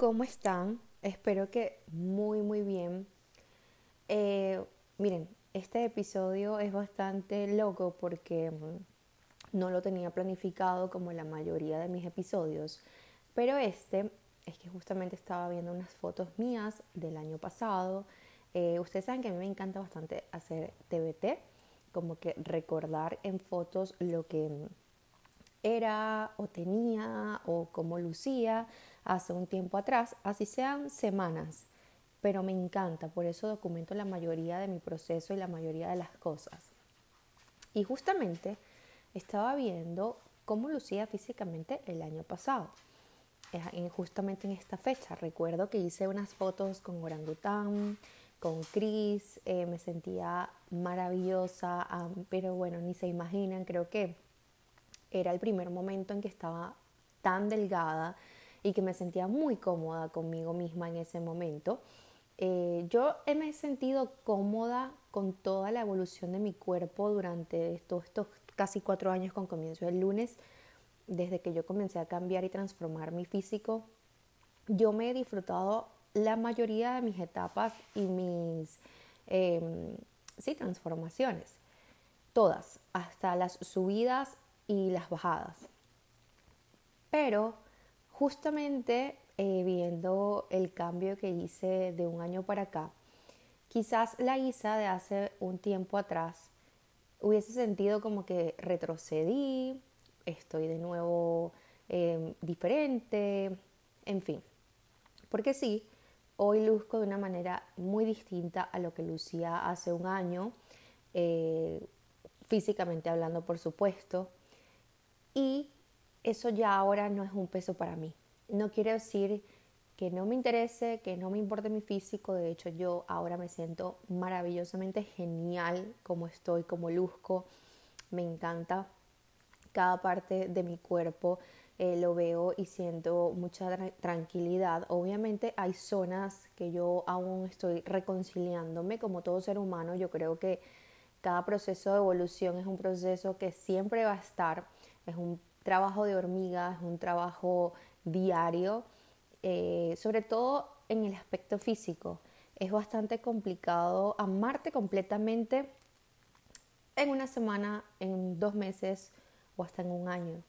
¿cómo están? Espero que muy, muy bien. Eh, miren, este episodio es bastante loco porque mm, no lo tenía planificado como la mayoría de mis episodios, pero este es que justamente estaba viendo unas fotos mías del año pasado. Eh, ustedes saben que a mí me encanta bastante hacer TBT, como que recordar en fotos lo que mm, era o tenía o cómo lucía hace un tiempo atrás, así sean semanas, pero me encanta, por eso documento la mayoría de mi proceso y la mayoría de las cosas. Y justamente estaba viendo cómo lucía físicamente el año pasado, justamente en esta fecha. Recuerdo que hice unas fotos con orangután, con Chris, eh, me sentía maravillosa, pero bueno, ni se imaginan, creo que era el primer momento en que estaba tan delgada y que me sentía muy cómoda conmigo misma en ese momento. Eh, yo me he sentido cómoda con toda la evolución de mi cuerpo durante estos, casi cuatro años con comienzo el lunes, desde que yo comencé a cambiar y transformar mi físico. Yo me he disfrutado la mayoría de mis etapas y mis em, sí, transformaciones, todas, hasta las subidas y las bajadas. Pero justamente eh, viendo el cambio que hice de un año para acá, quizás la Isa de hace un tiempo atrás hubiese sentido como que retrocedí, estoy de nuevo em, diferente, en fin. Porque sí, hoy luzco de una manera muy distinta a lo que lucía hace un año, eh, físicamente hablando, por supuesto. Y eso ya ahora no es un peso para mí. No quiere decir que no me interese, que no me importe mi físico. De hecho, yo ahora me siento maravillosamente genial como estoy, como luzco. Me encanta cada parte de mi cuerpo. Eh, lo veo y siento mucha tranquilidad. Obviamente hay zonas que yo aún estoy reconciliándome como todo ser humano. Yo creo que cada proceso de evolución es un proceso que siempre va a estar, es un trabajo de hormiga, es un trabajo diario, eh, sobre todo en el aspecto físico. Es bastante complicado amarte completamente en una semana, en dos meses o hasta en un año.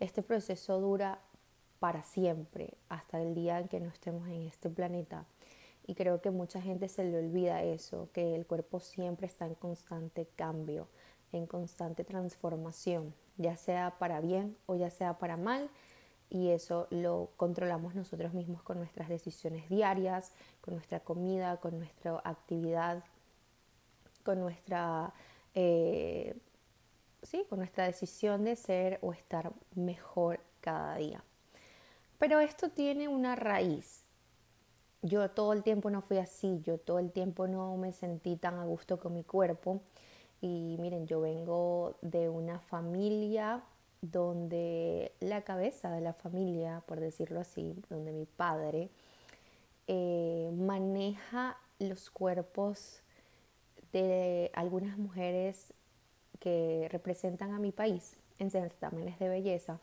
Este proceso dura para siempre, hasta el día en que no estemos en este planeta. Y creo que mucha gente se le olvida eso, que el cuerpo siempre está en constante cambio, en constante transformación ya sea para bien o ya sea para mal, y eso lo controlamos nosotros mismos con nuestras decisiones diarias, con nuestra comida, con nuestra actividad, con nuestra, eh, sí, con nuestra decisión de ser o estar mejor cada día. Pero esto tiene una raíz. Yo todo el tiempo no fui así, yo todo el tiempo no me sentí tan a gusto con mi cuerpo y miren, yo vengo de una familia donde la cabeza de la familia, por decirlo así, donde mi padre eh, maneja los cuerpos de algunas mujeres que representan a mi país en certámenes de belleza,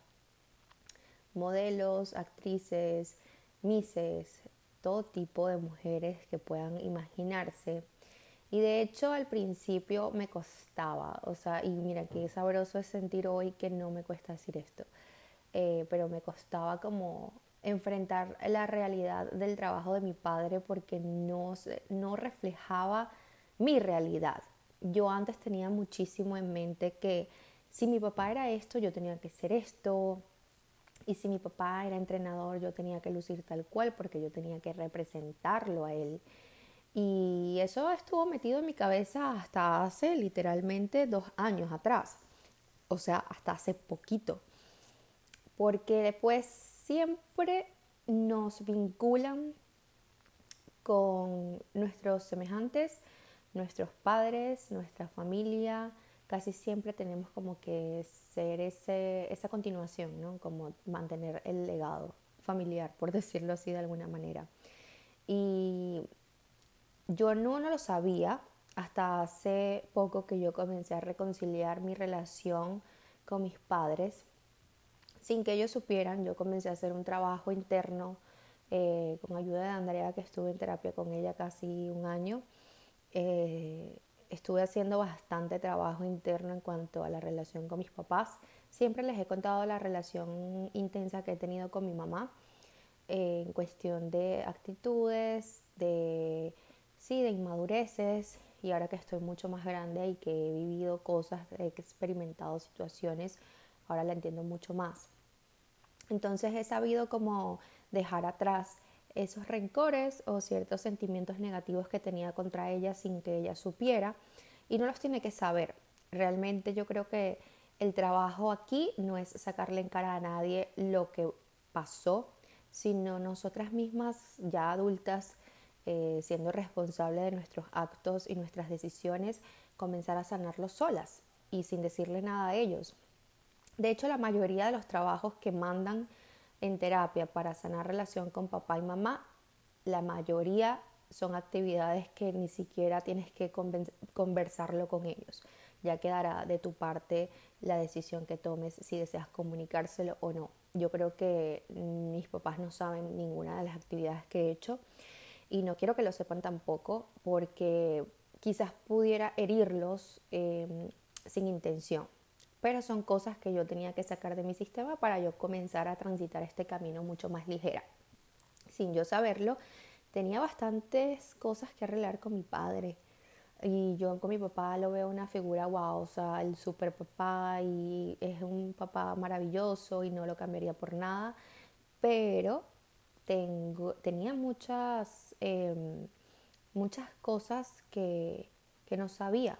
modelos, actrices, mises, todo tipo de mujeres que puedan imaginarse y de hecho al principio me costaba, o sea, y mira qué sabroso es sentir hoy que no me cuesta decir esto, eh, pero me costaba como enfrentar la realidad del trabajo de mi padre porque no, no reflejaba mi realidad. Yo antes tenía muchísimo en mente que si mi papá era esto, yo tenía que ser esto, y si mi papá era entrenador, yo tenía que lucir tal cual porque yo tenía que representarlo a él. Y eso estuvo metido en mi cabeza hasta hace literalmente dos años atrás, o sea, hasta hace poquito, porque después siempre nos vinculan con nuestros semejantes, nuestros padres, nuestra familia, casi siempre tenemos como que ser ese, esa continuación, ¿no? Como mantener el legado familiar, por decirlo así de alguna manera. Y yo no, no lo sabía hasta hace poco que yo comencé a reconciliar mi relación con mis padres. Sin que ellos supieran, yo comencé a hacer un trabajo interno eh, con ayuda de Andrea, que estuve en terapia con ella casi un año, eh, estuve haciendo bastante trabajo interno en cuanto a la relación con mis papás. Siempre les he contado la relación intensa que he tenido con mi mamá eh, en cuestión de actitudes, de, sí, de inmadureces. Y ahora que estoy mucho más grande y que he vivido cosas, he experimentado situaciones, ahora la entiendo mucho más. Entonces he sabido como dejar atrás esos rencores o ciertos sentimientos negativos que tenía contra ella sin que ella supiera y no los tiene que saber. Realmente yo creo que el trabajo aquí no es sacarle en cara a nadie lo que pasó, sino nosotras mismas ya adultas, eh, siendo responsables de nuestros actos y nuestras decisiones, comenzar a sanarlos solas y sin decirle nada a ellos. De hecho, la mayoría de los trabajos que mandan en terapia para sanar relación con papá y mamá, la mayoría son actividades que ni siquiera tienes que conversarlo con ellos. Ya quedará de tu parte la decisión que tomes si deseas comunicárselo o no. Yo creo que mis papás no saben ninguna de las actividades que he hecho y no quiero que lo sepan tampoco porque quizás pudiera herirlos em, sin intención pero son cosas que yo tenía que sacar de mi sistema para yo comenzar a transitar este camino mucho más ligera. Sin yo saberlo, tenía bastantes cosas que arreglar con mi padre. Y yo con mi papá lo veo una figura wow, o sea, el super papá y es un papá maravilloso y no lo cambiaría por nada. Pero tenía muchas, em, muchas cosas que, que no sabía.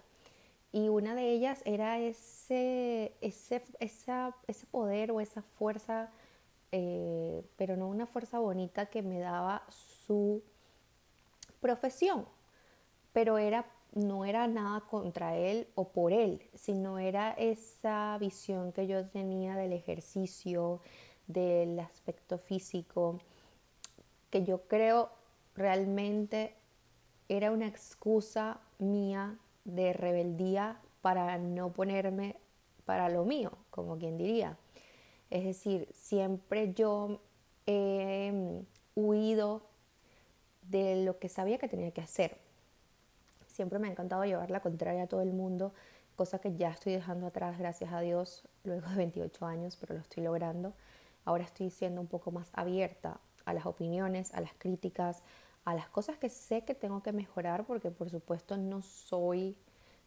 Y una de ellas era ese, ese, ese poder o esa fuerza, eh, pero no una fuerza bonita que me daba su profesión, pero era, no era nada contra él o por él, sino era esa visión que yo tenía del ejercicio, del aspecto físico, que yo creo realmente era una excusa mía de rebeldía para no ponerme para lo mío, como quien diría. Es decir, siempre yo he huido de lo que sabía que tenía que hacer. Siempre me ha encantado llevar la contraria a todo el mundo, cosa que ya estoy dejando atrás, gracias a Dios, luego de 28 años, pero lo estoy logrando. Ahora estoy siendo un poco más abierta a las opiniones, a las críticas, a las cosas que sé que tengo que mejorar porque por supuesto no soy,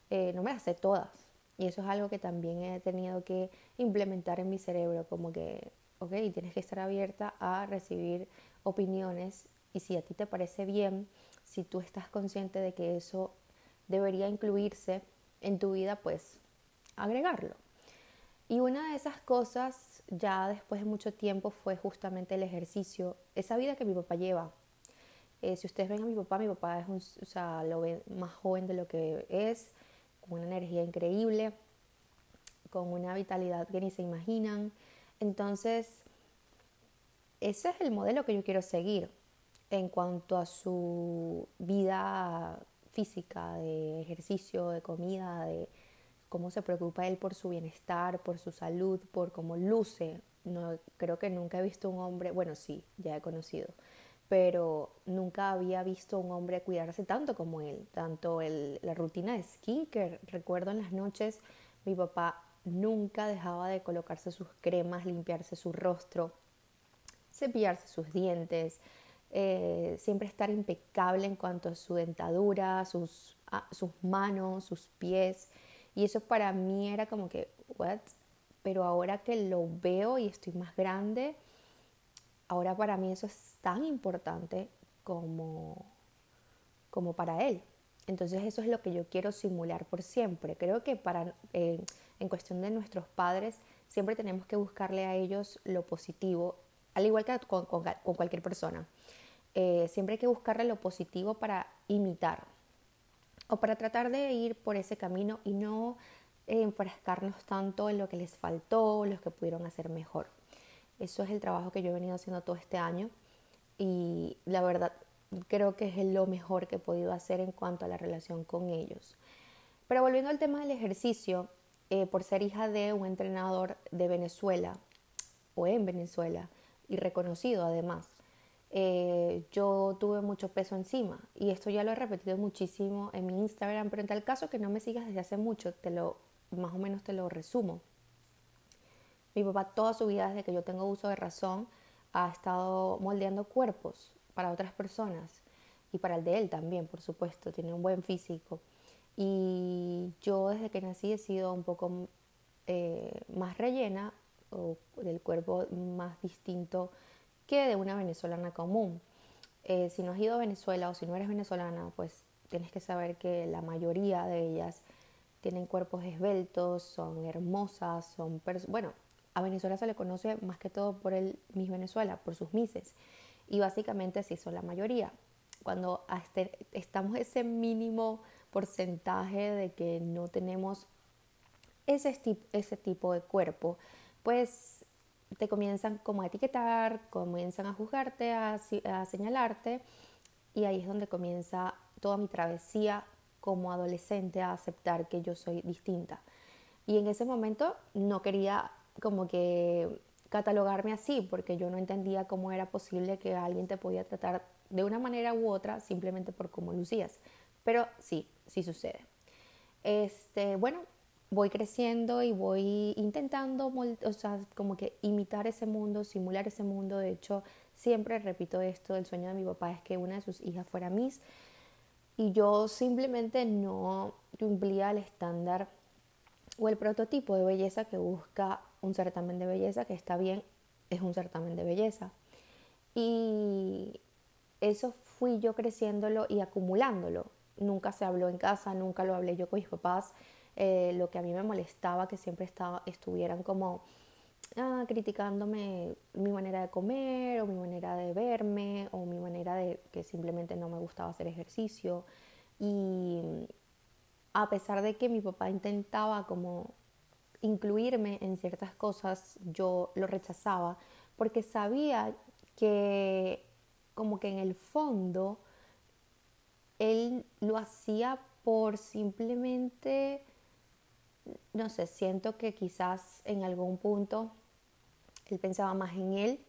eh, no me las sé todas. Y eso es algo que también he tenido que implementar en mi cerebro, como que, ok, tienes que estar abierta a recibir opiniones y si a ti te parece bien, si tú estás consciente de que eso debería incluirse en tu vida, pues agregarlo. Y una de esas cosas, ya después de mucho tiempo, fue justamente el ejercicio, esa vida que mi papá lleva, eh, si ustedes ven a mi papá, mi papá es un, o sea, lo más joven de lo que es, con una energía increíble, con una vitalidad que ni se imaginan. Entonces, ese es el modelo que yo quiero seguir en cuanto a su vida física, de ejercicio, de comida, de cómo se preocupa él por su bienestar, por su salud, por cómo luce. No, creo que nunca he visto un hombre, bueno, sí, ya he conocido, pero nunca había visto a un hombre cuidarse tanto como él, tanto el, la rutina de skincare. Recuerdo en las noches mi papá nunca dejaba de colocarse sus cremas, limpiarse su rostro, cepillarse sus dientes, eh, siempre estar impecable en cuanto a su dentadura, sus, sus manos, sus pies. Y eso para mí era como que, ¿what? Pero ahora que lo veo y estoy más grande, ahora para mí eso es tan importante como, como para él. Entonces eso es lo que yo quiero simular por siempre. Creo que para, eh, en cuestión de nuestros padres, siempre tenemos que buscarle a ellos lo positivo, al igual que con, cualquier persona. Eh, siempre hay que buscarle lo positivo para imitar o para tratar de ir por ese camino y no enfrascarnos tanto en lo que les faltó, los que pudieron hacer mejor. Eso es el trabajo que yo he venido haciendo todo este año y la verdad creo que es lo mejor que he podido hacer en cuanto a la relación con ellos. Pero volviendo al tema del ejercicio, eh, por ser hija de un entrenador de Venezuela o en Venezuela y reconocido además, eh, yo tuve mucho peso encima. Y esto ya lo he repetido muchísimo en mi Instagram, pero en tal caso que no me sigas desde hace mucho, te lo, más o menos te lo resumo. Mi papá toda su vida, desde que yo tengo uso de razón, ha estado moldeando cuerpos para otras personas y para el de él también, por supuesto, tiene un buen físico. Y yo desde que nací he sido un poco eh, más rellena o del cuerpo más distinto que de una venezolana común. Eh, si no has ido a Venezuela o si no eres venezolana, pues tienes que saber que la mayoría de ellas tienen cuerpos esbeltos, son hermosas, son... Bueno, a Venezuela se le conoce más que todo por el Miss Venezuela, por sus Misses. Y básicamente así son la mayoría. Cuando estamos ese mínimo porcentaje de que no tenemos ese, ese tipo de cuerpo, pues te comienzan como a etiquetar, comienzan a juzgarte, a, a señalarte y ahí es donde comienza toda mi travesía como adolescente a aceptar que yo soy distinta. Y en ese momento no quería como que catalogarme así, porque yo no entendía cómo era posible que alguien te podía tratar de una manera u otra simplemente por cómo lucías. Pero sí, sí sucede. Este, bueno, voy creciendo y voy intentando, o sea, como que imitar ese mundo, simular ese mundo. De hecho, siempre repito esto, el sueño de mi papá es que una de sus hijas fuera Miss. Y yo simplemente no cumplía el estándar o el prototipo de belleza que busca un certamen de belleza, que está bien, es un certamen de belleza. Y eso fui yo creciéndolo y acumulándolo. Nunca se habló en casa, nunca lo hablé yo con mis papás. Eh, lo que a mí me molestaba, que siempre estaba, estuvieran como ah, criticándome mi manera de comer o mi manera de verme o mi manera de que simplemente no me gustaba hacer ejercicio. Y a pesar de que mi papá intentaba como incluirme en ciertas cosas, yo lo rechazaba porque sabía que como que en el fondo él lo hacía por simplemente, no sé, siento que quizás en algún punto él pensaba más en él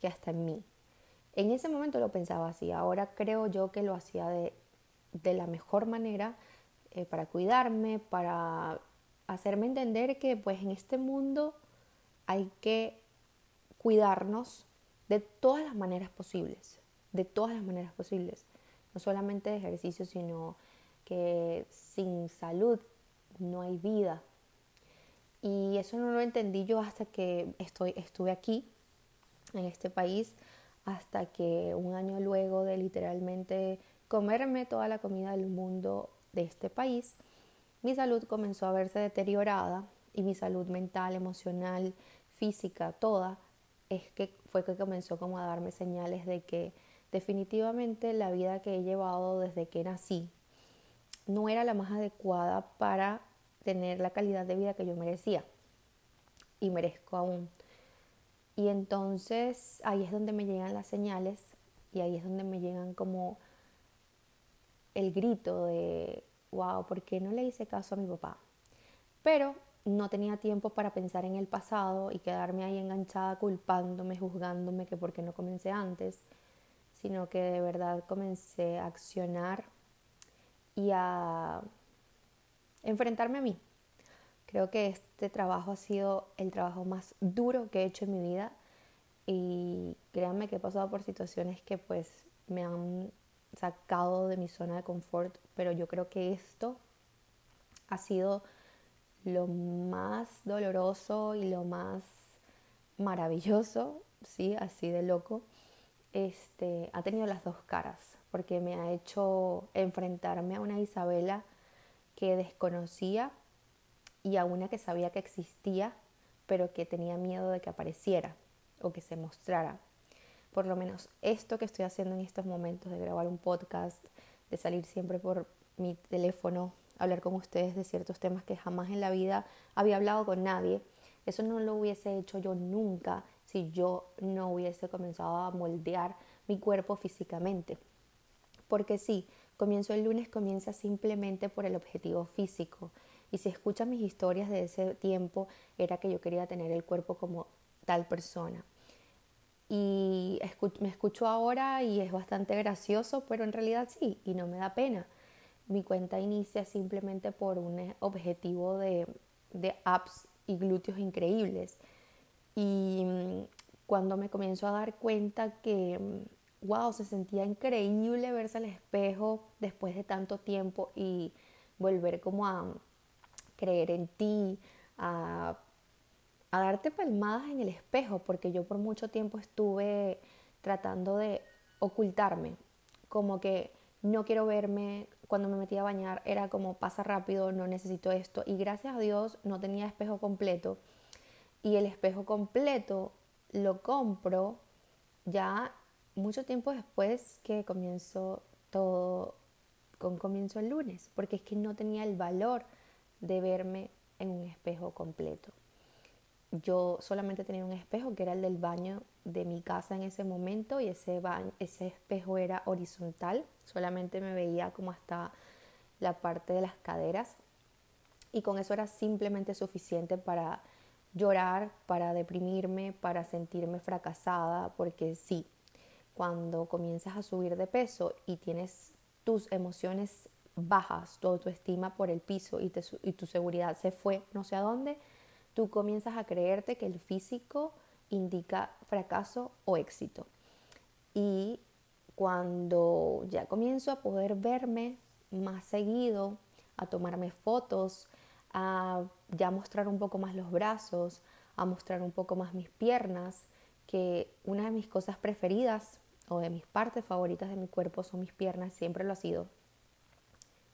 que hasta en mí. En ese momento lo pensaba así, ahora creo yo que lo hacía de, de la mejor manera eh, para cuidarme, para hacerme entender que pues en este mundo hay que cuidarnos de todas las maneras posibles, de todas las maneras posibles, no solamente de ejercicio, sino que sin salud no hay vida. Y eso no lo entendí yo hasta que estoy, estuve aquí, en este país, hasta que un año luego de literalmente comerme toda la comida del mundo de este país, mi salud comenzó a verse deteriorada y mi salud mental, emocional, física, toda, es que fue que comenzó como a darme señales de que definitivamente la vida que he llevado desde que nací no era la más adecuada para tener la calidad de vida que yo merecía y merezco aún. Y entonces ahí es donde me llegan las señales y ahí es donde me llegan como el grito de wow, ¿por qué no le hice caso a mi papá? Pero no tenía tiempo para pensar en el pasado y quedarme ahí enganchada culpándome, juzgándome que por qué no comencé antes, sino que de verdad comencé a accionar y a enfrentarme a mí. Creo que este trabajo ha sido el trabajo más duro que he hecho en mi vida y créanme que he pasado por situaciones que pues me han sacado de mi zona de confort, pero yo creo que esto ha sido lo más doloroso y lo más maravilloso, sí, así de loco. Este, ha tenido las dos caras, porque me ha hecho enfrentarme a una Isabela que desconocía y a una que sabía que existía, pero que tenía miedo de que apareciera o que se mostrara por lo menos esto que estoy haciendo en estos momentos de grabar un podcast, de salir siempre por mi teléfono, hablar con ustedes de ciertos temas que jamás en la vida había hablado con nadie, eso no lo hubiese hecho yo nunca si yo no hubiese comenzado a moldear mi cuerpo físicamente. Porque sí, comienzo el lunes, comienza simplemente por el objetivo físico. Y si escuchas mis historias de ese tiempo, era que yo quería tener el cuerpo como tal persona y me escucho ahora y es bastante gracioso, pero en realidad sí, y no me da pena. Mi cuenta inicia simplemente por un objetivo de, de apps y glúteos increíbles. Y mm, cuando me comienzo a dar cuenta que, wow, mm, se sentía increíble verse al espejo después de tanto tiempo y volver como a creer en ti, a a darte palmadas en el espejo, porque yo por mucho tiempo estuve tratando de ocultarme, como que no quiero verme, cuando me metía a bañar era como pasa rápido, no necesito esto, y gracias a Dios no tenía espejo completo, y el espejo completo lo compro ya mucho tiempo después que comienzo todo, con comienzo el lunes, porque es que no tenía el valor de verme en un espejo completo. Yo solamente tenía un espejo que era el del baño de mi casa en ese momento y ese, ese espejo era horizontal, solamente me veía como hasta la parte de las caderas y con eso era simplemente suficiente para llorar, para deprimirme, para sentirme fracasada, porque sí, cuando comienzas a subir de peso y tienes tus emociones bajas, tu autoestima por el piso y, y tu seguridad se fue no sé a dónde, tú comienzas a creerte que el físico indica fracaso o éxito. Y cuando ya comienzo a poder verme más seguido, a tomarme fotos, a ya mostrar un poco más los brazos, a mostrar un poco más mis piernas, que una de mis cosas preferidas o de mis partes favoritas de mi cuerpo son mis piernas, siempre lo ha sido.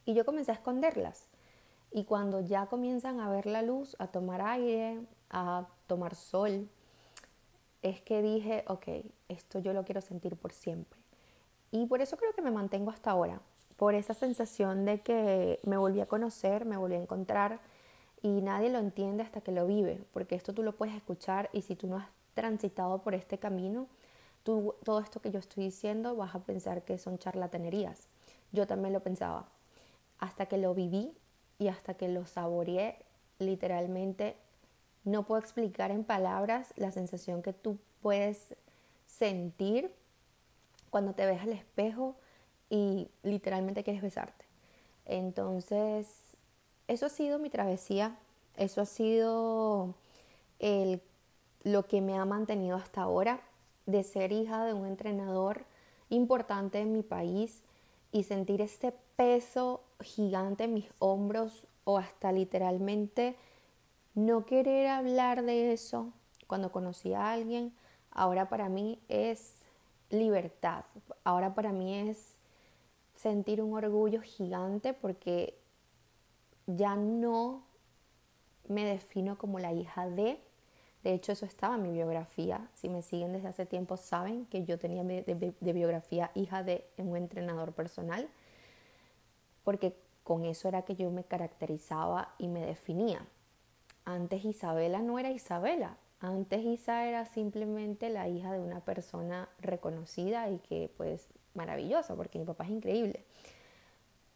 Y yo comencé a esconderlas. Y cuando ya comienzan a ver la luz, a tomar aire, a tomar sol, es que dije, ok, esto yo lo quiero sentir por siempre. Y por eso creo que me mantengo hasta ahora, por esa sensación de que me volví a conocer, me volví a encontrar y nadie lo entiende hasta que lo vive, porque esto tú lo puedes escuchar y si tú no has transitado por este camino, tú, todo esto que yo estoy diciendo vas a pensar que son charlatanerías. Yo también lo pensaba. Hasta que lo viví y hasta que lo saboreé, literalmente no puedo explicar en palabras la sensación que tú puedes sentir cuando te ves al espejo y literalmente quieres besarte. Entonces, eso ha sido mi travesía, eso ha sido el, lo que me ha mantenido hasta ahora, de ser hija de un entrenador importante en mi país y sentir este peso gigante en mis hombros o hasta literalmente no querer hablar de eso cuando conocí a alguien, ahora para mí es libertad, ahora para mí es sentir un orgullo gigante porque ya no me defino como la hija de, de hecho eso estaba en mi biografía, si me siguen desde hace tiempo saben que yo tenía de, de biografía hija de un entrenador personal, porque con eso era que yo me caracterizaba y me definía. Antes Isabela no era Isabela, antes Isa era simplemente la hija de una persona reconocida y que pues maravillosa, porque mi papá es increíble.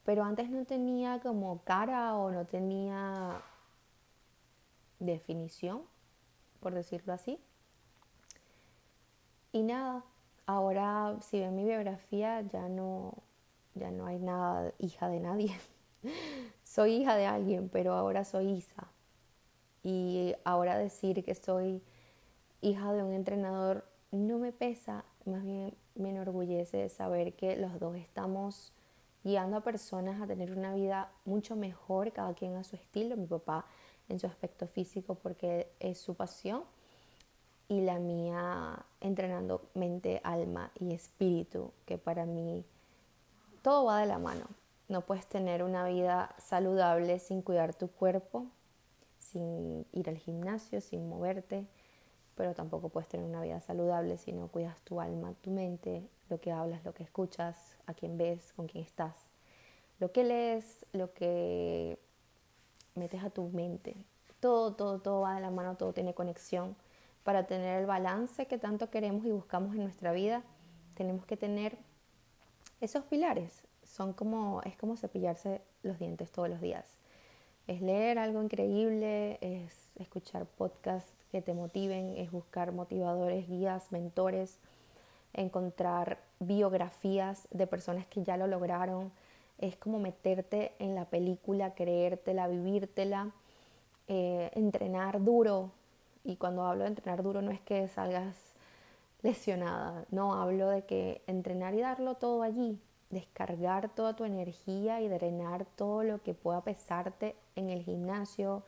Pero antes no tenía como cara o no tenía definición, por decirlo así. Y nada, ahora si ven mi biografía ya no, ya no hay nada hija de nadie. soy hija de alguien, pero ahora soy Isa. Y ahora decir que soy hija de un entrenador no me pesa, más bien me enorgullece saber que los dos estamos guiando a personas a tener una vida mucho mejor, cada quien a su estilo, mi papá en su aspecto físico porque es su pasión y la mía entrenando mente, alma y espíritu, que para mí todo va de la mano. No puedes tener una vida saludable sin cuidar tu cuerpo, sin ir al gimnasio, sin moverte, pero tampoco puedes tener una vida saludable si no cuidas tu alma, tu mente, lo que hablas, lo que escuchas, a quién ves, con quién estás, lo que lees, lo que metes a tu mente. Todo, todo, todo va de la mano, todo tiene conexión. Para tener el balance que tanto queremos y buscamos en nuestra vida, tenemos que tener esos pilares, son como, es como cepillarse los dientes todos los días. Es leer algo increíble, es escuchar podcasts que te motiven, es buscar motivadores, guías, mentores, encontrar biografías de personas que ya lo lograron. Es como meterte en la película, creértela, vivírtela, eh, entrenar duro. Y cuando hablo de entrenar duro no es que salgas lesionada, no, hablo de que entrenar y darlo todo allí, descargar toda tu energía y drenar todo lo que pueda pesarte en el gimnasio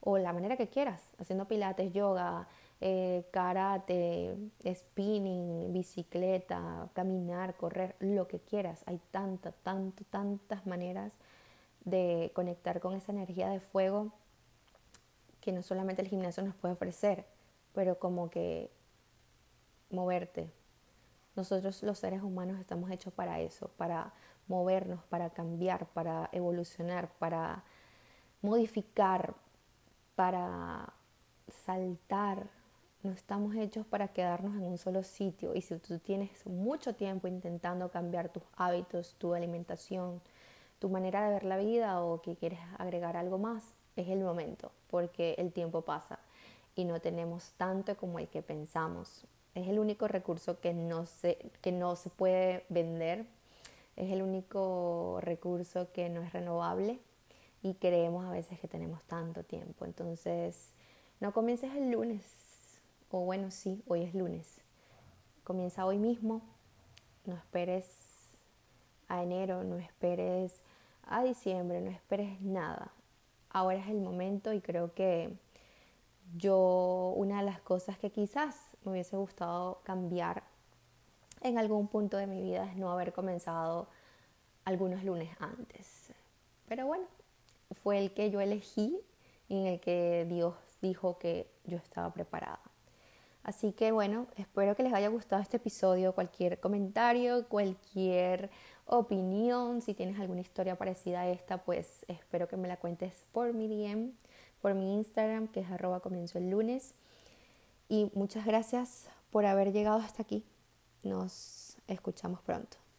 o la manera que quieras, haciendo pilates, yoga, eh, karate, spinning, bicicleta, caminar, correr, lo que quieras. Hay tantas, tantas, tantas maneras de conectar con esa energía de fuego que no solamente el gimnasio nos puede ofrecer, pero como que moverte. Nosotros los seres humanos estamos hechos para eso, para movernos, para cambiar, para evolucionar, para modificar, para saltar, no estamos hechos para quedarnos en un solo sitio y si tú tienes mucho tiempo intentando cambiar tus hábitos, tu alimentación, tu manera de ver la vida o que quieres agregar algo más, es el momento porque el tiempo pasa y no tenemos tanto como el que pensamos. Es el único recurso que no se, que no se puede vender, es el único recurso que no es renovable y creemos a veces que tenemos tanto tiempo. Entonces, no comiences el lunes, o bueno, sí, hoy es lunes. Comienza hoy mismo, no esperes a enero, no esperes a diciembre, no esperes nada. Ahora es el momento y creo que yo una de las cosas que quizás me hubiese gustado cambiar en algún punto de mi vida es no haber comenzado algunos lunes antes. Pero bueno, fue el que yo elegí y en el que Dios dijo que yo estaba preparada. Así que bueno, espero que les haya gustado este episodio. Cualquier comentario, cualquier opinión, si tienes alguna historia parecida a esta, pues espero que me la cuentes por mi DM, por mi Instagram, que es arroba comienzo el lunes. Y muchas gracias por haber llegado hasta aquí. Nos escuchamos pronto.